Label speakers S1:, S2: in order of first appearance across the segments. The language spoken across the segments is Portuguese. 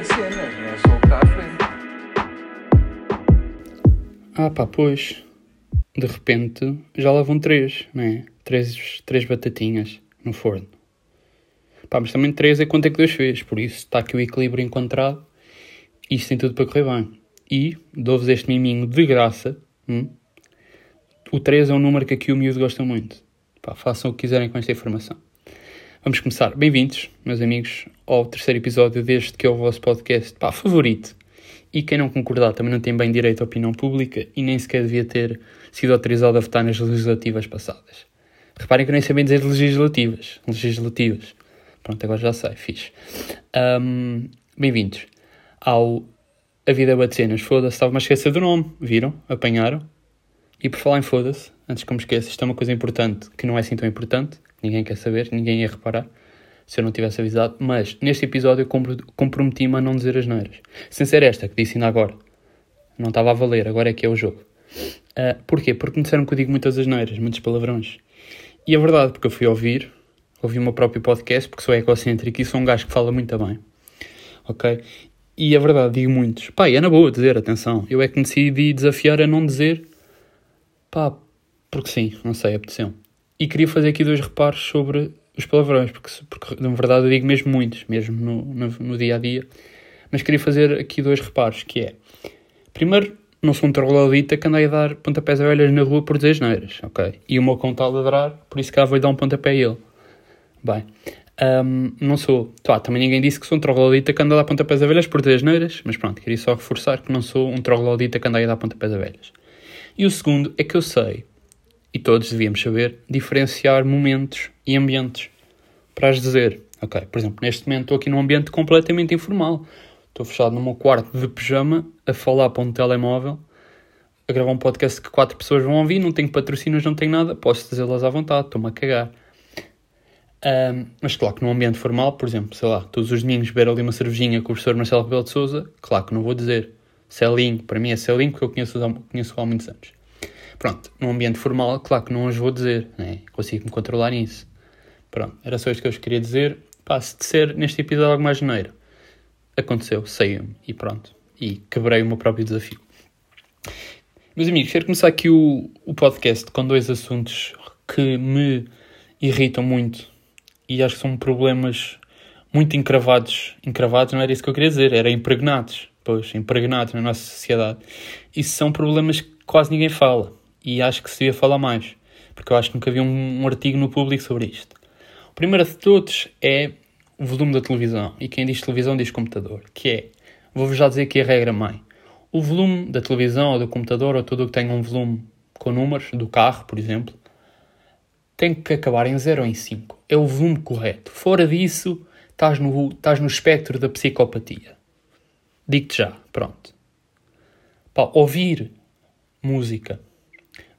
S1: a cena, não é só o.
S2: Ah pá, pois. De repente já lá vão três, não é? Três, três batatinhas no forno. Pá, mas também três é quanto é que Deus fez, por isso está aqui o equilíbrio encontrado e isto tem tudo para correr bem. E dou-vos este miminho de graça. hum? O 3 é um número que aqui o miúdo gosta muito. Pá, façam o que quiserem com esta informação. Vamos começar. Bem-vindos, meus amigos, ao terceiro episódio deste que é o vosso podcast pá, favorito. E quem não concordar também não tem bem direito à opinião pública e nem sequer devia ter sido autorizado a votar nas legislativas passadas. Reparem que eu nem sei bem dizer legislativas. Legislativas. Pronto, agora já sei, fixe. Ahm, Bem-vindos ao A Vida é de Cenas. Foda-se, estava-me a esquecer do nome. Viram? Apanharam? E por falar em foda-se, antes que eu me esqueça, isto é uma coisa importante que não é assim tão importante. Ninguém quer saber, ninguém ia reparar se eu não tivesse avisado. Mas neste episódio eu compro- comprometi-me a não dizer as neiras. Sem ser esta que disse ainda agora. Não estava a valer, agora é que é o jogo. Ah, porquê? Porque me disseram que eu digo muitas asneiras, muitos palavrões. E é verdade, porque eu fui ouvir, ouvi o meu próprio podcast, porque sou egocêntrico e sou um gajo que fala muito bem. Ok? E é verdade, digo muitos. Pá, é na boa dizer, atenção. Eu é que me decidi desafiar a não dizer. Pá, porque sim, não sei, apeteceu. E queria fazer aqui dois reparos sobre os palavrões, porque, porque na verdade eu digo mesmo muitos, mesmo no, no, no dia a dia. Mas queria fazer aqui dois reparos, que é... Primeiro, não sou um troglodita que anda a dar pontapés a velhas na rua por dizer asneiras, ok? E o meu cão está a ladrar, por isso cá vou-lhe dar um pontapé a ele. Bem, hum, não sou. Tá, também ninguém disse que sou um troglodita que anda a dar pontapés a velhas por dizer asneiras, mas pronto, queria só reforçar que não sou um troglodita que anda a dar pontapés a velhas. E o segundo é que eu sei, e todos devíamos saber, diferenciar momentos e ambientes para as dizer. Ok, por exemplo, neste momento estou aqui num ambiente completamente informal. Estou fechado no meu quarto de pijama, a falar para um telemóvel, a gravar um podcast que quatro pessoas vão ouvir, não tenho patrocínios, não tenho nada, posso dizê-las à vontade, estou-me a cagar. Ahm, mas claro que num ambiente formal, por exemplo, sei lá, todos os domingos beber ali uma cervejinha com o professor Marcelo Rebelo de Souza, claro que não vou dizer. Celinho, para mim é Celinho, porque eu conheço, conheço há muitos anos. Pronto, num ambiente formal, claro que não os vou dizer, né? consigo me controlar nisso. Pronto, era só isto que eu vos queria dizer. Pá, se disser neste episódio alguma geneira, aconteceu, saiu-me e pronto. E quebrei o meu próprio desafio. Meus amigos, quero começar aqui o, o podcast com dois assuntos que me irritam muito e acho que são problemas muito encravados. Encravados não era isso que eu queria dizer, era impregnados. Pois, impregnados na nossa sociedade. Isso são problemas que quase ninguém fala e acho que se devia falar mais, porque eu acho que nunca vi um, um artigo no público sobre isto. O primeiro de todos é o volume da televisão. E quem diz televisão diz computador. Que é, vou-vos já dizer aqui a regra mãe. O volume da televisão ou do computador ou tudo o que tenha um volume com números, do carro, por exemplo, tem que acabar em 0 ou em 5. É o volume correto. Fora disso, estás no, estás no espectro da psicopatia. Digo-te já, pronto. Pá, ouvir música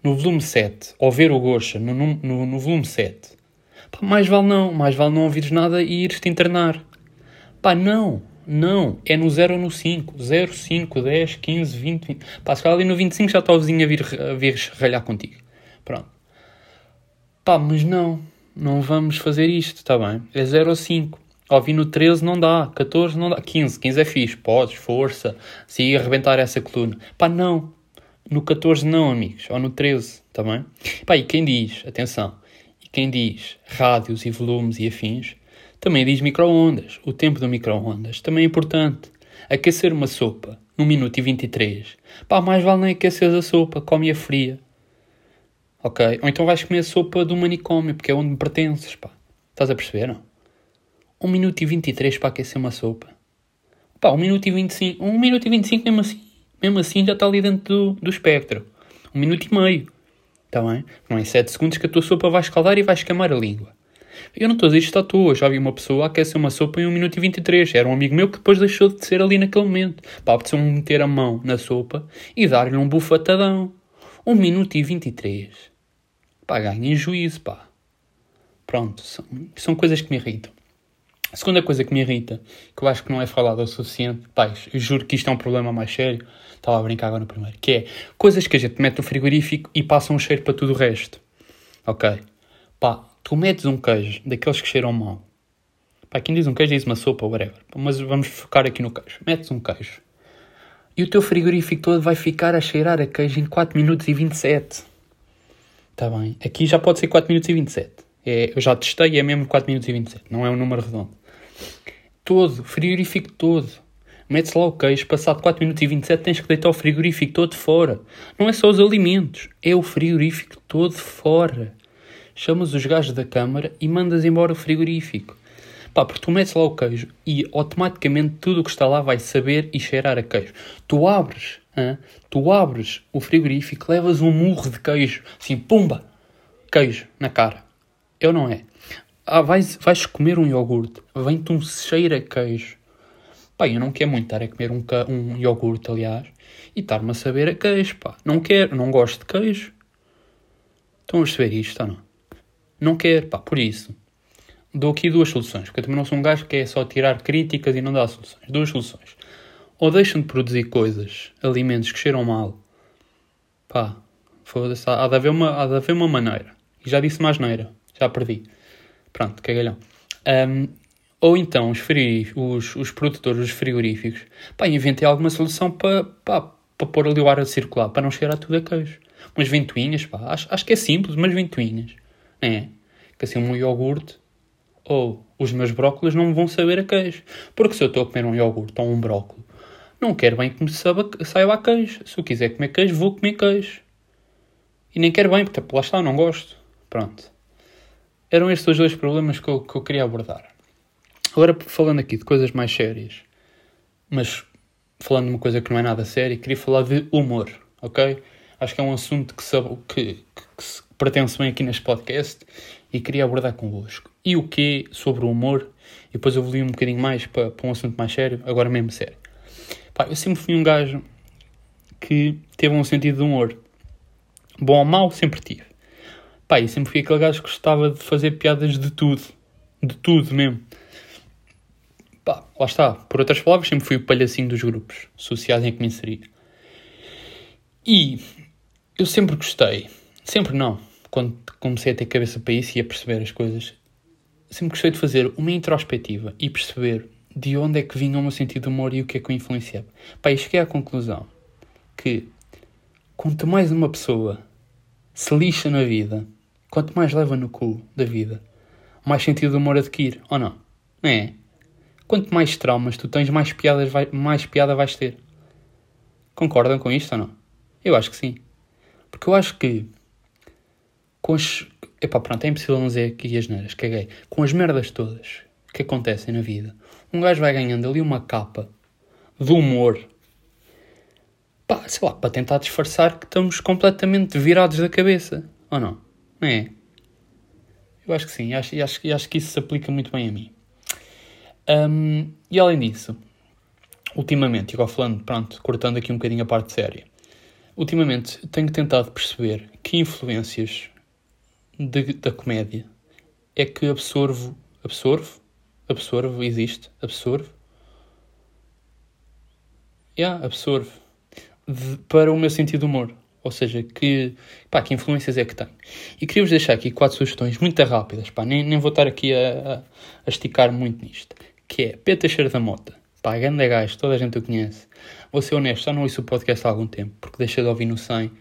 S2: no volume 7, ou ver o Gosha no, no, no volume 7, pá, mais vale não, mais vale não ouvires nada e ires-te internar. Pá, não, não, é no 0 ou no 5, 0, 5, 10, 15, 20, 20. Pá, se calhar ali no 25 já está o vizinho a vir, a vir ralhar contigo. Pronto. Pá, mas não, não vamos fazer isto, está bem? É 0 ou 5. Ouvir no 13 não dá, 14 não dá, 15, 15 é fixe, podes, força, se arrebentar essa coluna. Pá, não. No 14 não, amigos, ou no 13, está bem? Pá, e quem diz, atenção, e quem diz rádios e volumes e afins, também diz micro-ondas. O tempo do micro-ondas também é importante. Aquecer uma sopa, 1 minuto e 23. Pá, mais vale nem aquecer a sopa, come-a fria. Ok? Ou então vais comer a sopa do manicômio, porque é onde me pertences, pá. Estás a perceber, não? 1 minuto e 23 para aquecer uma sopa. Pá, 1 minuto e 25. 1 minuto e 25 mesmo assim. Mesmo assim já está ali dentro do, do espectro. 1 minuto e meio. Está bem? Não é 7 segundos que a tua sopa vai escaldar e vai escamar a língua. Eu não estou a dizer isto à toa. Já vi uma pessoa aquecer uma sopa em 1 minuto e 23. Era um amigo meu que depois deixou de ser ali naquele momento. Pá, apeteceu-me meter a mão na sopa e dar-lhe um bufatadão. 1 minuto e 23. Pá, ganhem juízo, pá. Pronto, são, são coisas que me irritam. A segunda coisa que me irrita, que eu acho que não é falado o suficiente, pá, eu juro que isto é um problema mais sério, estava a brincar agora no primeiro, que é coisas que a gente mete no frigorífico e passa um cheiro para tudo o resto. Ok? Pá, tu metes um queijo daqueles que cheiram mal, Pá, quem diz um queijo diz uma sopa, whatever. Mas vamos focar aqui no queijo. Metes um queijo. E o teu frigorífico todo vai ficar a cheirar a queijo em 4 minutos e 27. Está bem. Aqui já pode ser 4 minutos e 27. É, eu já testei e é mesmo 4 minutos e 27. Não é um número redondo. Todo, frigorífico todo. Metes lá o queijo, passado 4 minutos e 27 tens que deitar o frigorífico todo fora. Não é só os alimentos, é o frigorífico todo fora. Chamas os gajos da câmara e mandas embora o frigorífico. Pá, porque tu metes lá o queijo e automaticamente tudo o que está lá vai saber e cheirar a queijo. Tu abres, hein? tu abres o frigorífico, levas um murro de queijo, assim, pumba, queijo na cara. Eu não é. Ah, vais, vais comer um iogurte, vem-te um cheiro a queijo. Pá, eu não quero muito estar a comer um, um iogurte, aliás, e estar-me a saber a queijo, pá. Não quero, não gosto de queijo. Estão a perceber isto ou não? Não quero, pá, por isso dou aqui duas soluções, porque eu também não sou um gajo que é só tirar críticas e não dar soluções. Duas soluções. Ou deixam de produzir coisas, alimentos que cheiram mal. Pá, foda-se, há, há de haver uma maneira. E já disse mais neira, já perdi. Pronto, cagalhão. Um, ou então os, os, os produtores dos frigoríficos, pá, inventem alguma solução para, pá, para pôr ali o ar a circular, para não cheirar tudo a queijo. Umas ventoinhas, pá, acho, acho que é simples, umas ventoinhas. É, que assim um iogurte ou os meus brócolis não vão saber a queijo. Porque se eu estou a comer um iogurte ou um brócolis, não quero bem que me saiba, saiba a queijo. Se eu quiser comer queijo, vou comer queijo. E nem quero bem, porque lá está, não gosto. Pronto. Eram estes os dois problemas que eu, que eu queria abordar. Agora, falando aqui de coisas mais sérias, mas falando de uma coisa que não é nada séria, queria falar de humor, ok? Acho que é um assunto que, sabe, que, que, que pertence bem aqui neste podcast e queria abordar convosco. E o que sobre o humor? E depois eu evolui um bocadinho mais para, para um assunto mais sério, agora mesmo sério. Pá, eu sempre fui um gajo que teve um sentido de humor. Bom ou mau, sempre tive. Pá, e sempre fui aquele gajo que gostava de fazer piadas de tudo. De tudo mesmo. Pá, lá está. Por outras palavras, sempre fui o palhacinho dos grupos sociais em que me inseri. E eu sempre gostei. Sempre não quando comecei a ter cabeça para isso e a perceber as coisas, sempre gostei de fazer uma introspectiva e perceber de onde é que vinha o meu sentido de humor e o que é que o influenciava. Pá, e cheguei à conclusão que quanto mais uma pessoa se lixa na vida, quanto mais leva no cu da vida, mais sentido de humor adquire, ou não? Não é? Quanto mais traumas tu tens, mais, piadas vai, mais piada vais ter. Concordam com isto ou não? Eu acho que sim. Porque eu acho que com as. Epá, pronto, é impossível não dizer aqui as neiras, caguei. Com as merdas todas que acontecem na vida, um gajo vai ganhando ali uma capa de humor. Pá, sei lá, para tentar disfarçar que estamos completamente virados da cabeça. Ou não? Não é? Eu acho que sim, acho, acho, acho que isso se aplica muito bem a mim. Um, e além disso, ultimamente, igual falando, pronto, cortando aqui um bocadinho a parte séria, ultimamente tenho tentado perceber que influências de, da comédia é que absorvo, absorvo, absorvo, existe, absorvo, yeah, absorvo de, para o meu sentido de humor. Ou seja, que, pá, que influências é que tem. E queria-vos deixar aqui quatro sugestões muito rápidas, pá, nem, nem vou estar aqui a, a, esticar muito nisto. Que é Peta Cheiro da Mota. Pá, grande gajo, toda a gente o conhece. Vou ser honesto, já não ouço o podcast há algum tempo, porque deixei de ouvir no 100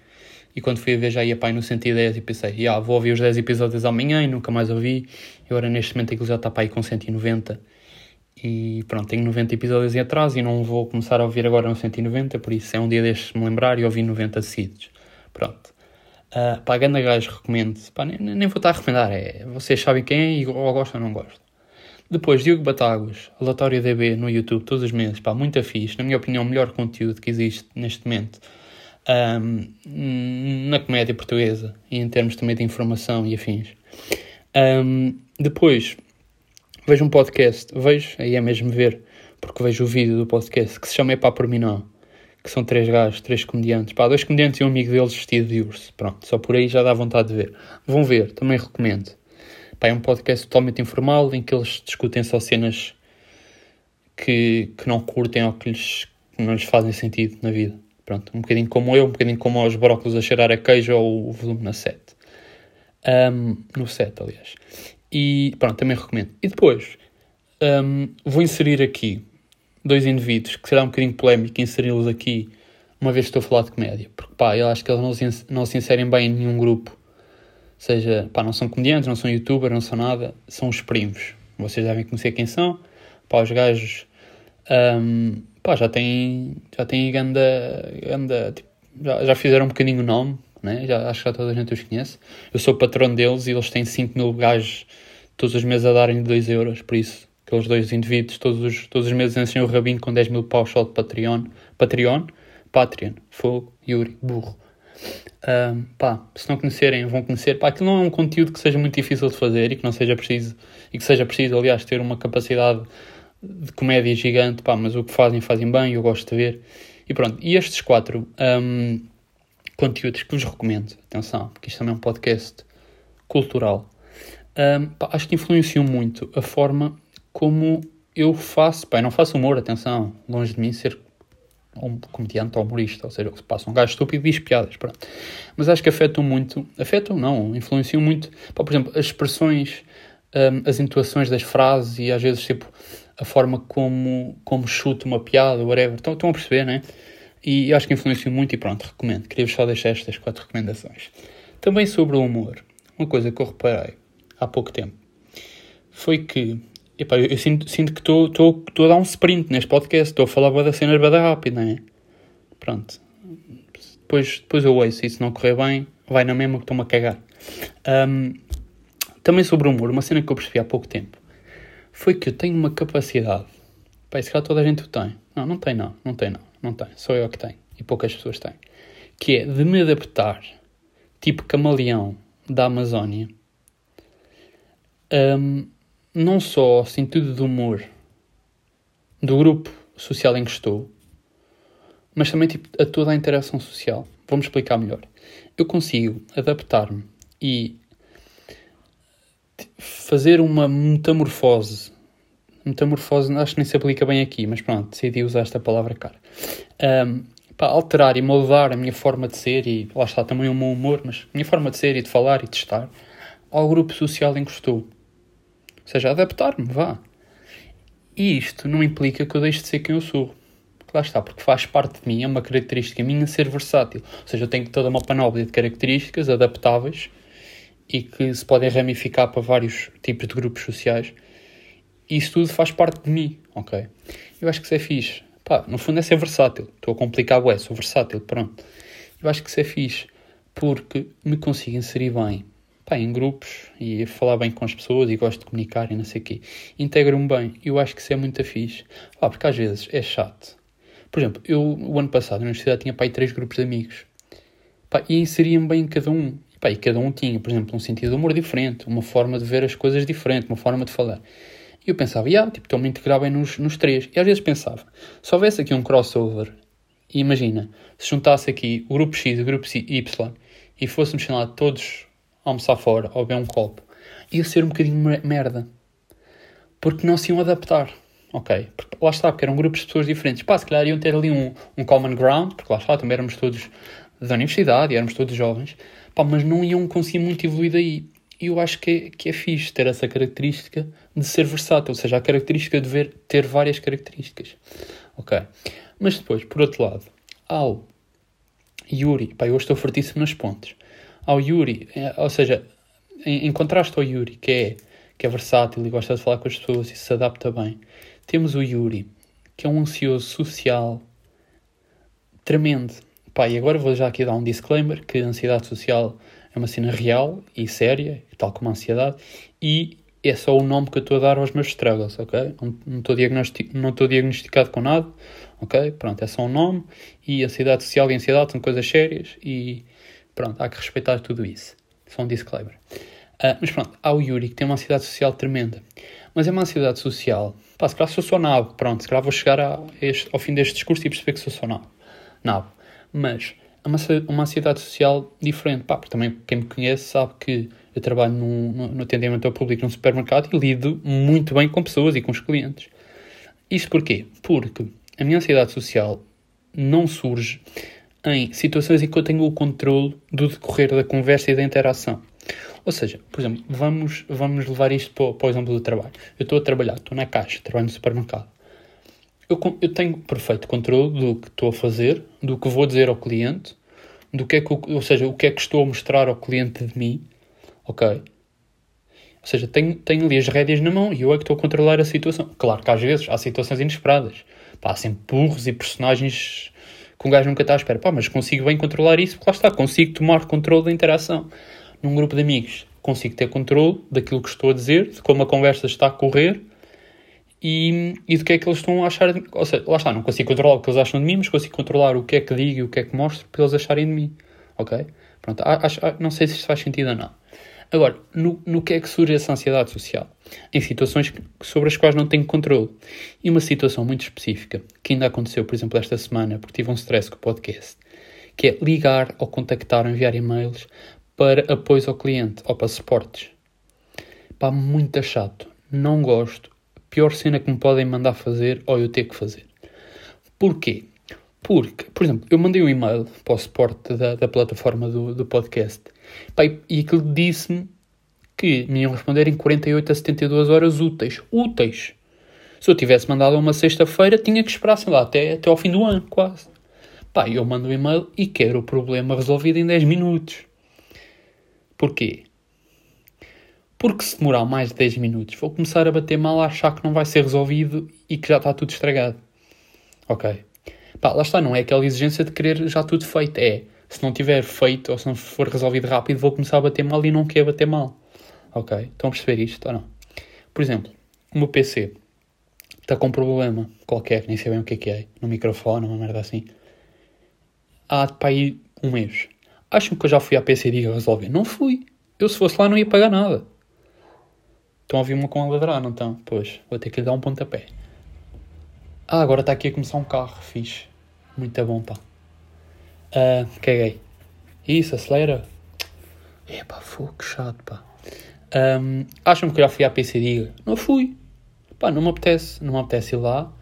S2: e quando fui a ver já ia para aí no 110 e pensei, yeah, vou ouvir os 10 episódios amanhã e nunca mais ouvi. E agora neste momento aquilo já está para aí com 190. E pronto, tenho 90 episódios em atraso e não vou começar a ouvir agora no 190, por isso é um dia destes me lembrar e ouvir 90 seguidos. Pronto. Uh, pá, ganda gajo, recomendo. Pá, nem, nem, vou estar a recomendar, é, vocês sabem quem é e ou gostam ou não gostam. Depois, Diogo Batáguas, Aleatório DB no YouTube, todos os meses, pá, muito fixe. Na minha opinião, o melhor conteúdo que existe neste momento um, na comédia portuguesa e em termos também de informação e afins. Um, depois, vejo um podcast, vejo, aí é mesmo ver, porque vejo o vídeo do podcast que se chama É Pá Por Mim Não, que são três gajos, três comediantes, pá, dois comediantes e um amigo deles vestido de urso, pronto, só por aí já dá vontade de ver. Vão ver, também recomendo. Pá, é um podcast totalmente informal em que eles discutem só cenas que, que não curtem ou que, lhes, que não lhes fazem sentido na vida. Pronto, um bocadinho como eu, um bocadinho como aos brócolos a cheirar a queijo ou o volume na 7. Um, no 7, aliás. E pronto, também recomendo. E depois, um, vou inserir aqui dois indivíduos que será um bocadinho polémico inseri-los aqui uma vez que estou a falar de comédia. Porque, pá, eu acho que eles não se, não se inserem bem em nenhum grupo. Ou seja, pá, não são comediantes, não são youtubers, não são nada, são os primos. Vocês devem conhecer quem são. Pá, os gajos, um, pá, já têm, já têm ganda, ganda tipo, já, já fizeram um bocadinho o nome, né? já, acho que já toda a gente os conhece. Eu sou patrão deles e eles têm 5 mil gajos todos os meses a darem 2 euros, por isso, aqueles dois indivíduos todos os, todos os meses enchem o rabinho com 10 mil paus só de Patreon. Patreon Patreon, Fogo, Yuri, burro. Um, pá, se não conhecerem, vão conhecer. Pá, aquilo não é um conteúdo que seja muito difícil de fazer e que não seja preciso, e que seja preciso, aliás, ter uma capacidade de comédia gigante, pá, mas o que fazem, fazem bem, eu gosto de ver. E pronto, e estes quatro um, conteúdos que vos recomendo, atenção, porque isto também é um podcast cultural, um, pá, acho que influenciam muito a forma como eu faço, pá, eu não faço humor, atenção, longe de mim ser um comediante ou humorista, ou seja, passa um gajo estúpido e diz piadas, pronto. Mas acho que afetam muito, afetam não, influenciam muito, pá, por exemplo, as expressões, um, as intuações das frases e às vezes, tipo, a forma como, como chuto uma piada, whatever, estão, estão a perceber, né? E acho que influenciam muito e pronto, recomendo. Queria-vos só deixar estas quatro recomendações. Também sobre o humor, uma coisa que eu reparei há pouco tempo, foi que Epá, eu, eu sinto, sinto que estou a dar um sprint neste podcast, estou a falar da cena bada rápido, não é? Pronto. Depois, depois eu ouço, e se não correr bem, vai na mesma que estou-me a cagar. Um, também sobre o humor, uma cena que eu percebi há pouco tempo, foi que eu tenho uma capacidade, pá, se calhar toda a gente o tem. Não, não tem não, não tem não, não tem, só eu que tenho, e poucas pessoas têm. Que é de me adaptar, tipo camaleão da Amazónia, um, não só ao sentido do humor do grupo social em que estou, mas também tipo, a toda a interação social. Vamos explicar melhor. Eu consigo adaptar-me e fazer uma metamorfose. Metamorfose acho que nem se aplica bem aqui, mas pronto, decidi usar esta palavra cara. Um, para alterar e moldar a minha forma de ser e lá está também o meu humor, mas a minha forma de ser e de falar e de estar ao grupo social em que estou seja, adaptar-me, vá. E isto não implica que eu deixe de ser quem eu sou. Lá está, porque faz parte de mim, é uma característica minha ser versátil. Ou seja, eu tenho toda uma panóplia de características adaptáveis e que se podem ramificar para vários tipos de grupos sociais. E isso tudo faz parte de mim, ok? Eu acho que isso é fixe. Pá, no fundo é ser versátil. Estou a complicar o sou versátil, pronto. Eu acho que isso é fixe porque me consigo inserir bem pá, em grupos e falar bem com as pessoas e gosto de comunicar e não sei o quê. Integro-me bem. Eu acho que isso é muito fixe. Pá, porque às vezes é chato. Por exemplo, eu o ano passado na universidade tinha pá, três grupos de amigos. Pá, e inseria-me bem em cada um. E, pá, e cada um tinha, por exemplo, um sentido de humor diferente, uma forma de ver as coisas diferente, uma forma de falar. E eu pensava, yeah, tipo, estou-me a bem nos, nos três. E às vezes pensava, se houvesse aqui um crossover, e imagina, se juntasse aqui o grupo X e o grupo Y e fôssemos, lá, todos almoçar fora ou beber um copo, ia ser um bocadinho merda. Porque não se iam adaptar. Ok? Porque lá está, porque eram grupos de pessoas diferentes. Pá, se calhar iam ter ali um, um common ground, porque lá está, também éramos todos da universidade éramos todos jovens. Pá, mas não iam conseguir muito evoluir daí. E eu acho que é, que é fixe ter essa característica de ser versátil, ou seja, a característica de ver, ter várias características. Ok? Mas depois, por outro lado, ao Yuri, pá, eu estou fortíssimo nas pontes ao Yuri, é, ou seja, em, contraste ao Yuri, que é, que é versátil e gosta de falar com as pessoas e se adapta bem, temos o Yuri, que é um ansioso social tremendo. Pá, e agora vou já aqui dar um disclaimer, que a ansiedade social é uma cena real e séria, tal como a ansiedade, e é só o nome que eu estou a dar aos meus struggles, ok? Não estou diagnostic, diagnosticado com nada, ok? Pronto, é só um nome, e ansiedade social e ansiedade são coisas sérias, e Pronto, há que respeitar tudo isso. Só um disclaimer. Uh, mas pronto, há o Yuri que tem uma ansiedade social tremenda. Mas é uma ansiedade social. Pá, se calhar sou só nabo. Pronto, se calhar vou chegar a este, ao fim deste discurso e perceber que sou só nabo. Nabo. Mas é uma, uma ansiedade social diferente. Pá, porque também quem me conhece sabe que eu trabalho no, no, no atendimento ao público num supermercado e lido muito bem com pessoas e com os clientes. Isso porquê? Porque a minha ansiedade social não surge em situações em que eu tenho o controle do decorrer da conversa e da interação. Ou seja, por exemplo, vamos, vamos levar isto para, para o exemplo do trabalho. Eu estou a trabalhar, estou na caixa, trabalho no supermercado. Eu, eu tenho perfeito controle do que estou a fazer, do que vou dizer ao cliente, do que é que, ou seja, o que é que estou a mostrar ao cliente de mim, ok? Ou seja, tenho, tenho ali as rédeas na mão e eu é que estou a controlar a situação. Claro que às vezes há situações inesperadas. Pá, há sempre burros e personagens que um gajo nunca está à espera. Pá, mas consigo bem controlar isso porque lá está, consigo tomar controle da interação. Num grupo de amigos, consigo ter controle daquilo que estou a dizer, de como a conversa está a correr e, e do que é que eles estão a achar. De, ou seja, lá está, não consigo controlar o que eles acham de mim, mas consigo controlar o que é que digo e o que é que mostro para eles acharem de mim. Ok? Pronto, acho- não sei se isto faz sentido ou não. Agora, no, no que é que surge essa ansiedade social? Em situações sobre as quais não tenho controle. E uma situação muito específica, que ainda aconteceu, por exemplo, esta semana, porque tive um stress com o podcast, que é ligar ou contactar ou enviar e-mails para apoios ao cliente ou para suportes. Pá, muito chato. Não gosto. Pior cena que me podem mandar fazer ou eu ter que fazer. Porquê? Porque, por exemplo, eu mandei um e-mail para o suporte da, da plataforma do, do podcast pá, e, aquilo disse-me que me iam responder em 48 a 72 horas úteis. Úteis! Se eu tivesse mandado uma sexta-feira, tinha que esperar, sei lá, até, até ao fim do ano, quase. Pá, eu mando o e-mail e quero o problema resolvido em 10 minutos. Porquê? Porque se demorar mais de 10 minutos, vou começar a bater mal a achar que não vai ser resolvido e que já está tudo estragado. Ok? Pá, lá está, não é aquela exigência de querer já tudo feito. É, se não tiver feito ou se não for resolvido rápido, vou começar a bater mal e não quero bater mal. Ok? Estão a perceber isto ou não? Por exemplo, o meu PC está com um problema qualquer, nem sei bem o que é que é, no microfone, uma merda assim. Há para aí um mês. Acham que eu já fui à PC Diga resolver? Não fui. Eu se fosse lá não ia pagar nada. Estão a ouvir uma com a ladrar, não estão? Pois, vou ter que lhe dar um pontapé. Ah, agora está aqui a começar um carro, fixe. Muito bom, pá. Ah, caguei. Isso, acelera. Epá, fogo, que chato, pá. Ahm, acham que eu já fui à PC Diga? Não fui. Pá, não me apetece. Não me apetece ir lá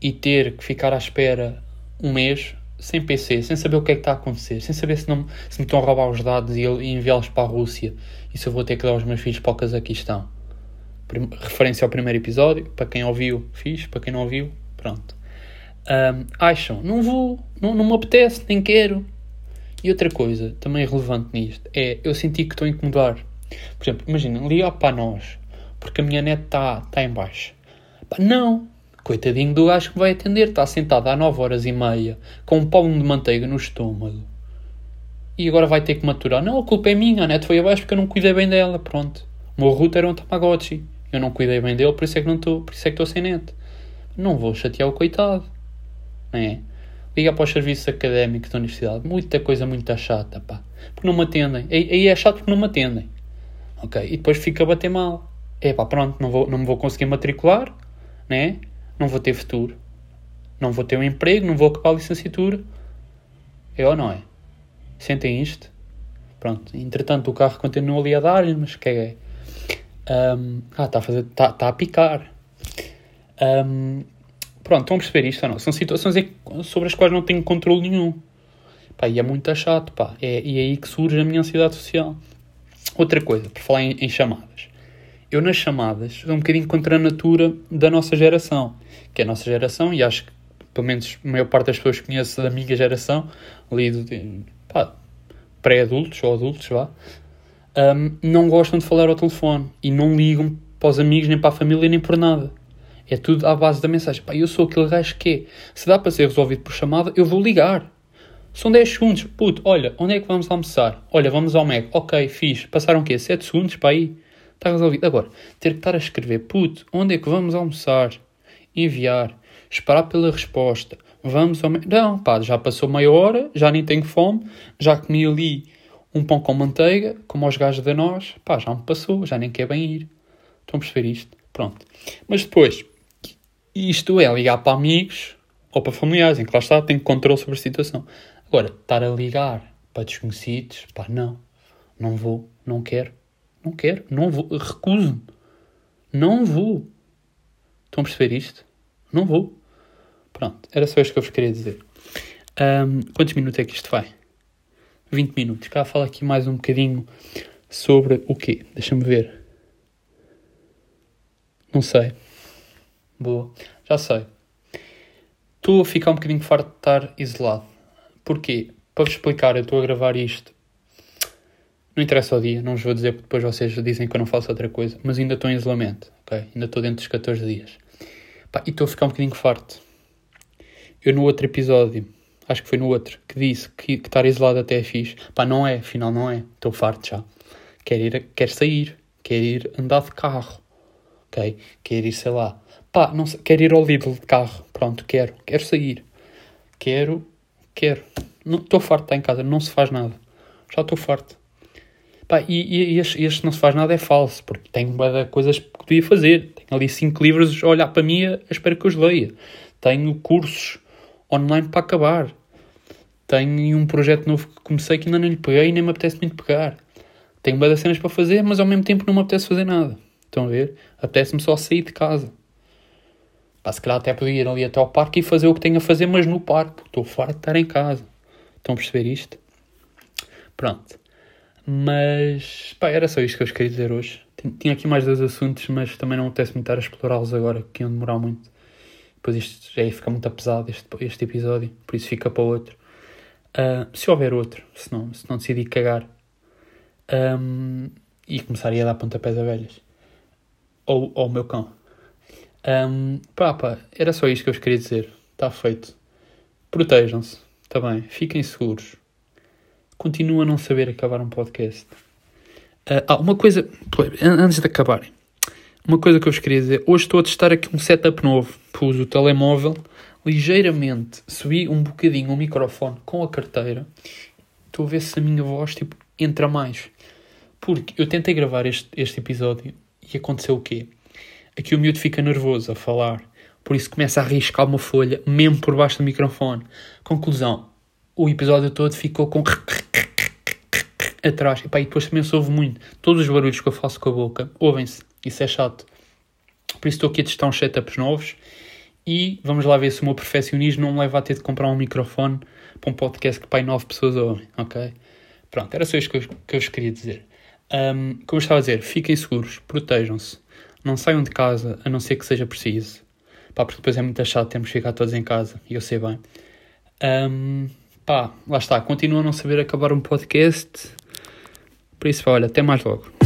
S2: e ter que ficar à espera um mês sem PC, sem saber o que é que está a acontecer, sem saber se, não, se me estão a roubar os dados e, e enviá-los para a Rússia e se eu vou ter que dar os meus filhos para o Cazaquistão. Prim- referência ao primeiro episódio, para quem ouviu, fiz, para quem não ouviu, pronto. Ahm, acham, não vou, não, não me apetece, nem quero. E outra coisa, também relevante nisto, é eu senti que estou a incomodar. Por exemplo, imagina, ligar para nós, porque a minha net está tá em baixo. Não, coitadinho do gajo que vai atender, está sentado há 9 horas e meia, com um palmo de manteiga no estômago. E agora vai ter que maturar. Não, a culpa é minha, a net foi abaixo porque eu não cuidei bem dela, pronto. O meu router era um Tamagotchi. Eu não cuidei bem dele, por isso é que não estou, por isso é que estou sem net. Não vou chatear o coitado. Não é? Liga para os serviços académicos da universidade. Muita coisa muito chata, pá. Porque não me atendem. Aí aí é chato porque não me atendem. Ok? E depois fica a bater mal. É pá, pronto, não, vou, não me vou conseguir matricular, né? Não vou ter futuro. Não vou ter um emprego, não vou acabar a licenciatura. É ou não é? Sentem isto? Pronto. Entretanto, o carro continua ali a dar-lhe, mas que é? Um, ah, está a fazer. Está tá a picar. Um, pronto, estão a perceber isto ou não? São situações sobre as quais não tenho controle nenhum. Pá, e é muito chato, pá. É, e é aí que surge a minha ansiedade social. Outra coisa, por falar em, em chamadas. Eu nas chamadas sou um bocadinho contra a natura da nossa geração. Que é a nossa geração, e acho que pelo menos a maior parte das pessoas que conheço da minha geração, ali do, pá, pré-adultos ou adultos, vá, um, não gostam de falar ao telefone e não ligam para os amigos, nem para a família, nem por nada. É tudo à base da mensagem. Pá, eu sou aquele gajo que é. Se dá para ser resolvido por chamada, eu vou ligar. São 10 segundos. Puto, olha, onde é que vamos almoçar? Olha, vamos ao Mac. Ok, fiz. Passaram o quê? 7 segundos para aí? Está resolvido. Agora, ter que estar a escrever, puto, onde é que vamos almoçar? Enviar. Esperar pela resposta. Vamos ao Mac. Não, pá, já passou meia hora, já nem tenho fome, já comi ali um pão com manteiga, como aos gajos da nós. Pá, já me passou, já nem quer bem ir. Estão a perceber isto? Pronto. Mas depois, isto é ligar para amigos ou para familiares, em que lá está, tenho controle sobre a situação. Agora, estar a ligar para desconhecidos, pá, não. Não vou, não quero. Não quero, não vou, recuso-me. Não vou. Estão a perceber isto? Não vou. Pronto, era só isto que eu vos queria dizer. Ahm, quantos minutos é que isto vai? 20 minutos. Cá falo aqui mais um bocadinho sobre o quê? Deixa-me ver. Não sei. Boa. Já sei. Estou a ficar um bocadinho farto de estar isolado. Porquê? Para vos explicar, eu estou a gravar isto. Não interessa o dia, não vos vou dizer porque depois vocês dizem que eu não faço outra coisa, mas ainda estou em isolamento, ok? Ainda estou dentro dos 14 dias. Pá, e estou a ficar um bocadinho farto. Eu no outro episódio, acho que foi no outro, que disse que, que estar isolado até é fixe. Pá, não é, afinal não é. Estou farto já. Quero ir, quero sair, quero ir andar de carro, ok? Quero ir, sei lá, pá, não sei, quero ir ao Lidl de carro, pronto, quero, quero sair. Quero, quero. Estou farto de estar em casa, não se faz nada. Já estou farto. Pá, e, e este, este, não se faz nada é falso, porque tenho coisas que podia fazer. Tenho ali cinco livros a olhar para mim a espera que eu os leia. Tenho cursos online para acabar. Tenho um projeto novo que comecei que ainda não lhe peguei e nem me apetece muito pegar. Tenho das cenas para fazer, mas ao mesmo tempo não me apetece fazer nada. Estão a ver? Apetece-me só sair de casa. Pá, se calhar até podia ir ali até ao parque e fazer o que tenho a fazer, mas no parque, porque estou farto de estar em casa. Estão a perceber isto? Pronto. Mas, pá, era só isto que eu queria dizer hoje. Tinha aqui mais dois assuntos, mas também não apetece me estar a explorá-los agora, que iam demorar muito. Depois isto já ia ficar muito pesado, este, este episódio, por isso fica para outro. Uh, se houver outro, se não, se não decidir cagar. Um, e começaria a dar pontapés a velhas. Ou ao meu cão. Um, pá, pá, era só isto que eu vos queria dizer. Está feito. Protejam-se. Está bem. Fiquem seguros continuo a não saber acabar um podcast. Uh, ah, uma coisa, antes de acabarem, uma coisa que eu vos queria dizer. Hoje estou a testar aqui um setup novo. Pus o telemóvel ligeiramente, subi um bocadinho o microfone com a carteira. Estou a ver se a minha voz tipo, entra mais. Porque eu tentei gravar este, este episódio e aconteceu o quê? Aqui o miúdo fica nervoso a falar, por isso começa a arriscar uma folha, mesmo por baixo do microfone. Conclusão, o episódio todo ficou com atrás. E, pá, e depois também se ouve muito. Todos os barulhos que eu faço com a boca, ouvem-se. Isso é chato. Por isso estou aqui a testar uns setups novos e vamos lá ver se o meu perfeccionismo não me leva a ter de comprar um microfone para um podcast que pai nove pessoas ouvem, ok? Pronto, era só isto que eu, que eu vos queria dizer. Um, como eu estava a dizer, fiquem seguros, protejam-se, não saiam de casa a não ser que seja preciso. Pá, porque depois é muito chato, temos que ficar todos em casa, e eu sei bem. Um, pá, lá está, continuo a não saber acabar um podcast. Por isso, olha, até mais logo.